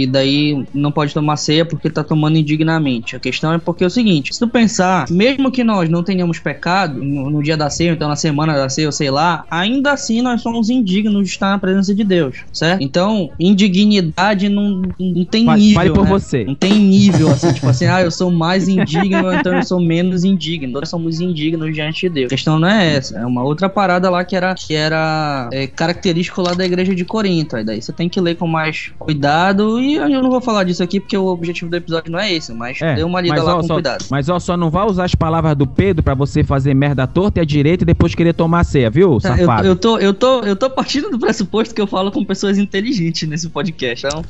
e daí não pode tomar ceia porque tá tomando indignamente. A questão é porque é o seguinte, se tu pensar, mesmo que nós não tenhamos pecado no, no dia da ceia, então na semana da ceia, ou sei lá, ainda assim nós somos indignos de estar na presença de Deus, certo? Então, indignidade não, não tem Fale- nível, fale por né? você. Não tem nível, assim, tipo assim, ah, eu sou mais indigno, então eu sou menos indigno. Nós somos indignos diante de Deus. A questão não é essa, é uma outra parada lá que era, que era é, característico lá da igreja de Corinto. Aí daí você tem que ler com mais cuidado, e eu não vou falar disso aqui porque o objetivo do episódio não é esse, mas É, dê uma lida mas, lá ó, com só, cuidado. mas ó, só não vá usar as palavras do Pedro pra você fazer merda à torta e à direita e depois querer tomar ceia, viu, Tá, Eu, safado? eu, tô, eu, tô, eu tô partindo do pressuposto que eu falo com pessoas inteligentes nesse podcast. Então,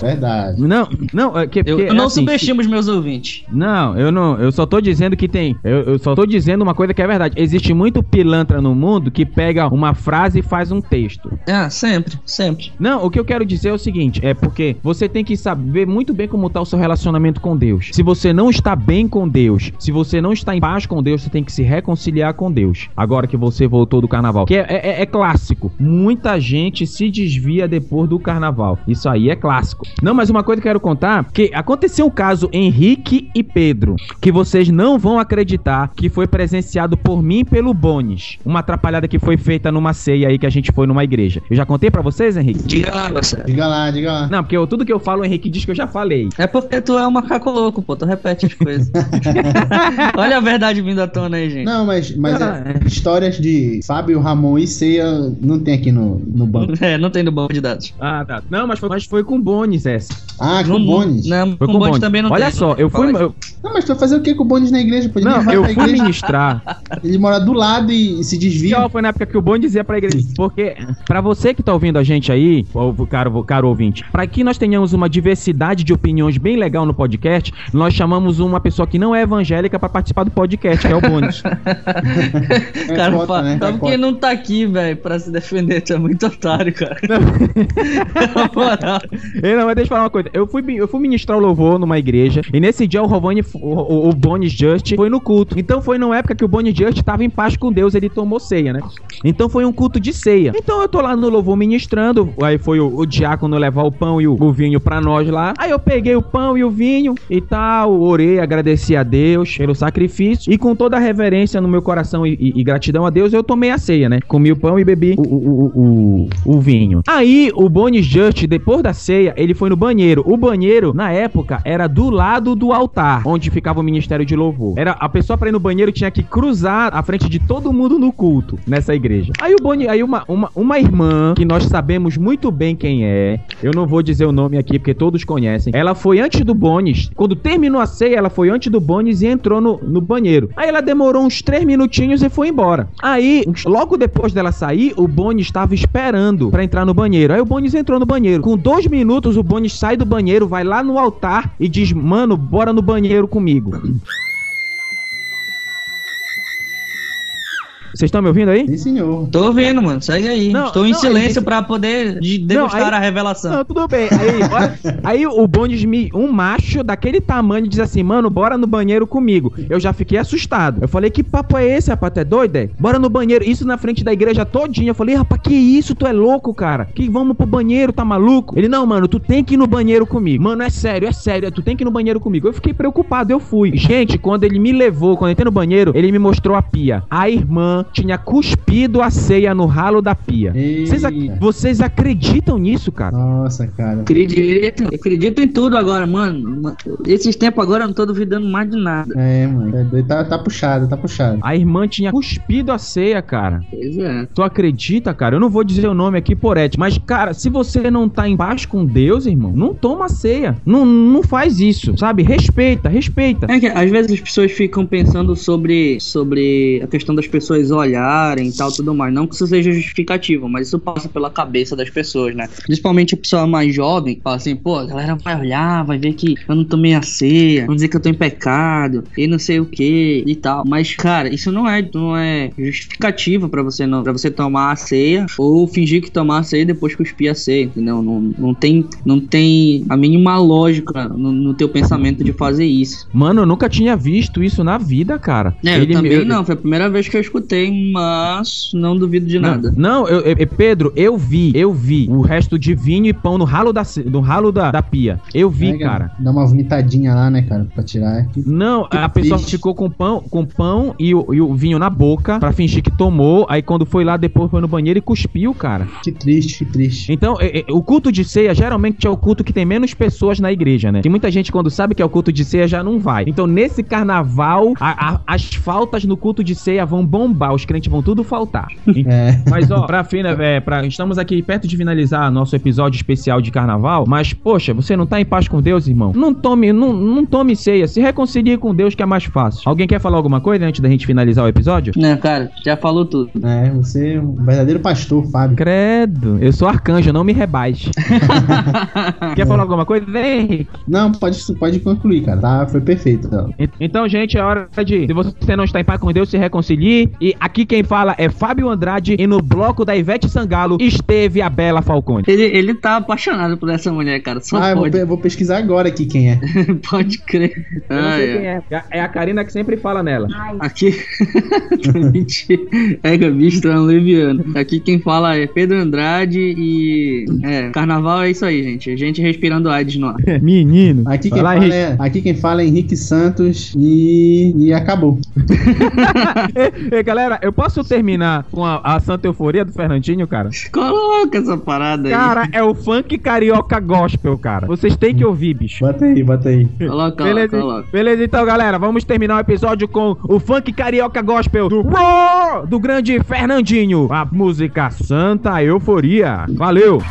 Verdade. Não, não, é que, eu não assim, subestimo os meus ouvintes. Não, eu não. Eu só tô dizendo que tem. Eu, eu só tô dizendo uma coisa que é verdade. Existe muito pilantra no mundo que pega uma frase e faz um texto. Ah, sempre, sempre. Não, o que eu quero dizer é o seguinte: é porque você tem que saber muito bem como tá o seu relacionamento com Deus. Se você não está bem com Deus, se você não está em paz com Deus, você tem que se reconciliar com Deus. Agora que você voltou do carnaval. Que é, é- é clássico. Muita gente se desvia depois do carnaval. Isso aí é clássico. Não, mas uma coisa que eu quero contar: que aconteceu um caso Henrique e Pedro, que vocês não vão acreditar que foi presenciado por mim e pelo Bones. Uma atrapalhada que foi feita numa ceia aí que a gente foi numa igreja. Eu já contei pra vocês, Henrique? Diga lá, você. Diga lá, diga lá. Não, porque eu- tudo que eu falo, o Henrique diz que eu já falei. É porque tu é um macaco louco, pô. Tu repete as coisas. Olha a verdade vindo à tona aí, gente. Não, mas, mas Ah, é, histórias de Fábio, Ramon e Ceia não tem aqui no, no banco. É, não tem no banco de dados. Ah, tá. Não, mas foi, mas foi com Bones essa. Ah, com Não- o Bones. Não, Foi com com Bones Bones. também não Olha tem. só, eu fui. Eu- Não, mas tu vai fazer o que com o Bones na igreja? Pô, Ele nem não, eu fui ministrar. Ele mora do lado e, e se desvia. Foi na época que o Bom dizia pra igreja. Porque, pra você que tá ouvindo a gente aí, o caro, caro ouvinte, pra que nós tenhamos uma diversidade de opiniões bem legal no podcast, nós chamamos uma pessoa que não é evangélica pra participar do podcast, que é o Bones. É Cara, cota, fa- né? É sabe cota. quem não tá aqui, velho, pra se defender? Tu é muito otário, cara. Moral. Ei, não, mas deixa eu falar uma coisa. Eu fui, eu fui ministrar o louvor numa igreja. E nesse dia o Rovani, o, o, Bones Just foi no culto. Então foi numa época que o Bones Just tava em paz com Deus, ele tomou ceia, né? Então foi um culto de ceia. Então eu tô lá no louvor ministrando. Aí foi o, o diácono levar o pão e o, o vinho pra nós lá. Aí eu peguei o pão e o vinho e tal. Orei, agradeci a Deus pelo sacrifício. E com toda a reverência no meu coração e, e- e gratidão a Deus, eu tomei a ceia, né? Comi o pão e bebi o, o, o, o vinho. Aí o Bones Just, depois da ceia, ele foi no banheiro. O banheiro, na época, era do lado do altar, onde ficava o ministério de louvor. Era a pessoa pra ir no banheiro tinha que cruzar a frente de todo mundo no culto nessa igreja. Aí o Boni, aí uma, uma, uma irmã que nós sabemos muito bem quem é. Eu não vou dizer o nome aqui porque todos conhecem. Ela foi antes do Bones. Quando terminou a ceia, ela foi antes do Bones e entrou no, no banheiro. Aí ela demorou uns três minutinhos e foi embora. Aí, logo depois dela sair, o Bones estava esperando pra entrar no banheiro. Aí o Bones entrou no banheiro. Com dois minutos, o Bones sai do banheiro, vai lá no altar e diz: Mano, bora no banheiro comigo. Vocês estão me ouvindo aí? Sim, senhor. Tô ouvindo, mano. Segue aí. Não, Estou em não, silêncio aí- pra poder de- degustar a revelação. Não, tudo bem. Aí, olha, aí o Bones me. Um macho daquele tamanho diz assim, mano, bora no banheiro comigo. Eu já fiquei assustado. Eu falei, que papo é esse, rapaz? Tu é doido, é? Bora no banheiro. Isso na frente da igreja todinha. Eu falei, rapaz, que isso? Tu é louco, cara? Que vamos pro banheiro, tá maluco? Ele, não, mano, tu tem que ir no banheiro comigo. Mano, é sério, é sério. Tu tem que ir no banheiro comigo. Eu fiquei preocupado, eu fui. Gente, quando ele me levou, quando eu entrei no banheiro, ele me mostrou a pia. A irmã tinha cuspido a ceia no ralo da pia. Vocês, ac- vocês acreditam nisso, cara? Nossa, cara. Acredito, acredito em tudo agora, mano. Ma- Esses tempos agora eu não tô duvidando mais de nada. É, mano. É. Tá, tá puxado, tá puxado. A irmã tinha cuspido a ceia, cara. Pois é. Tu acredita, cara? Eu não vou dizer o nome aqui por ética, mas, cara, se você não tá em paz com Deus, irmão, não toma a ceia. Não, não faz isso, sabe? Respeita, respeita. É que às vezes as pessoas ficam pensando sobre, sobre a questão das pessoas pessoas olharem e tal, tudo mais. Não que isso seja justificativo, mas isso passa pela cabeça das pessoas, né? Principalmente a pessoa mais jovem, fala assim, pô, a galera vai olhar, vai ver que eu não tomei a ceia, vão dizer que eu tô em pecado, e não sei o que e tal. Mas, cara, isso não é, não é justificativa pra você não, para você tomar a ceia ou fingir que tomar a ceia depois cuspir a ceia, entendeu? Não, não tem, não tem a mínima lógica no, no teu pensamento de fazer isso. Mano, eu nunca tinha visto isso na vida, cara. É, Ele eu também me- não, foi a primeira vez que eu escutei, mas não duvido de Não, nada. Não, eu, eu- Pedro, eu vi, eu vi o resto de vinho e pão no ralo da, no ralo da, da pia. Eu vi, Pega, cara. Dá uma vomitadinha lá, né, cara, pra tirar. Não, Que a pessoa triste. ficou com pão, com pão e o, e o vinho na boca pra fingir que tomou. Aí quando foi lá depois foi no banheiro e cuspiu, cara. Que triste, que triste. Então, é- é, o culto de ceia geralmente é o culto que tem menos pessoas na igreja, né? Que muita gente, quando sabe que é o culto de ceia, já não vai. Então, nesse carnaval, a- a- as faltas no culto de ceia vão bombar, os crentes vão tudo faltar. É. Mas, ó, pra fina, é, pra, estamos aqui perto de finalizar nosso episódio especial de carnaval. Mas, poxa, você não tá em paz com Deus, irmão? Não tome, não, não tome ceia. Se reconcilie com Deus, que é mais fácil. Alguém quer falar alguma coisa antes da gente finalizar o episódio? Né, cara, já falou tudo. É, você é um verdadeiro pastor, Fábio. Credo, eu sou arcanjo, não me rebaixe. quer falar alguma coisa? Vem, Henrique. Não, pode, pode concluir, cara. Tá, foi perfeito. Tá. Ent- Então, gente, é hora de. Se você não está em paz com Deus, se reconcilie. E aqui quem fala é Fábio Andrade. E no bloco da Ivete Sangalo esteve a Bela Falcone. Ele, ele tá apaixonado por essa mulher, cara. Só Ah, eu vou, pode. vou pesquisar agora aqui quem é. pode crer. Eu não Ah, sei é. quem é. É a Karina que sempre fala nela. Aqui. Mentira. é, bicho, é um leviano. Aqui quem fala é Pedro Andrade e. É, carnaval é isso aí, gente. Gente respirando AIDS no ar. Menino. Aqui quem, fala é, aqui quem fala é Henrique Santos e, e acabou. Ei, galera, eu posso terminar com a, a Santa Euforia do Fernandinho, cara? Coloca essa parada aí. Cara, é o funk carioca gospel, cara. Vocês têm que ouvir, bicho. Bota aí, bota aí. Coloca Beleza, coloca. beleza, então, galera, vamos terminar o episódio com o funk carioca gospel do, do grande Fernandinho. A música Santa Euforia. Valeu!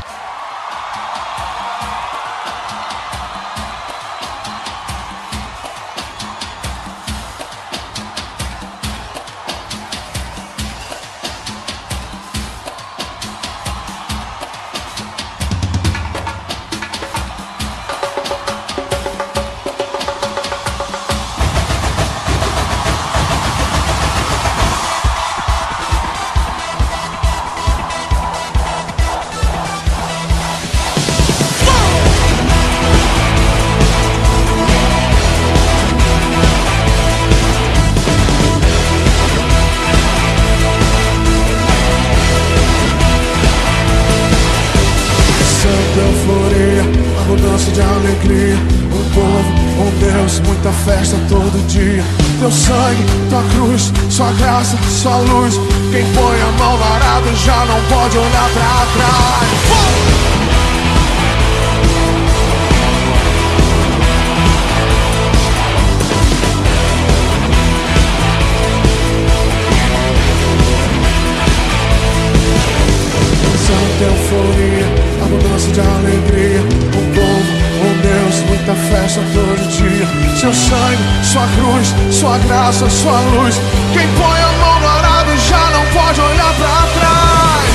Abundância de alegria. Um povo, um Deus, muita festa todo dia. Seu sangue, sua cruz, sua graça, sua luz. Quem põe a mão no arado já não pode olhar pra trás.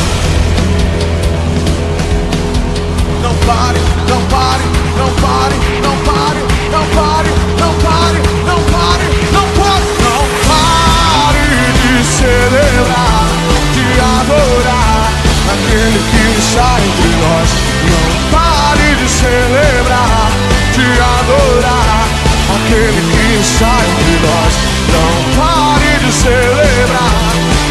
Não pare, não pare, não pare, não pare, não pare, não pare, não pare, não pare, não pare de celebrar, de adorar aquele que está entre nós. De celebrar, de adorar aquele que está entre nós. Não pare de celebrar,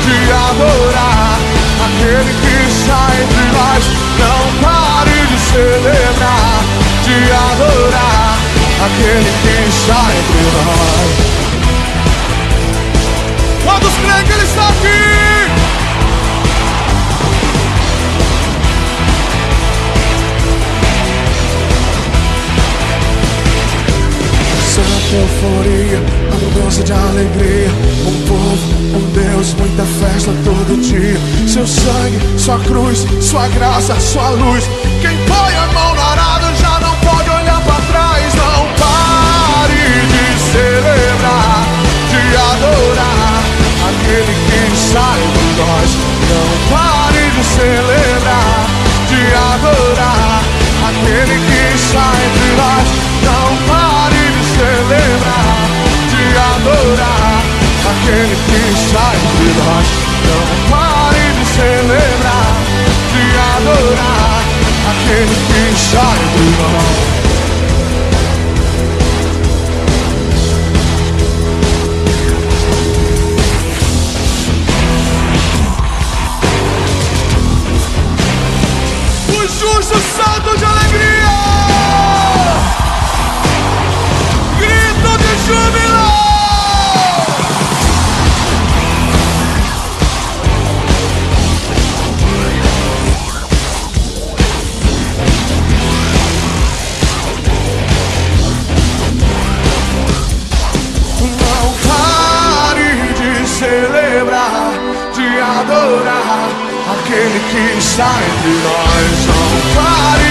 de adorar aquele que está entre nós. Não pare de celebrar, de adorar aquele que está entre nós. Quantos creem que ele está aqui? euforia, a mudança de alegria. Um povo, um Deus, muita festa todo dia. Seu sangue, sua cruz, sua graça, sua luz. Quem põe a mão na arada já não pode olhar para trás. Não pare de celebrar, de adorar aquele que sai por nós. Não pare de celebrar. ele que sai de nós. Não pare de celebrar, de adorar aquele que sai de nós. Adorar aquele que está entre nós. Não pare de celebrar.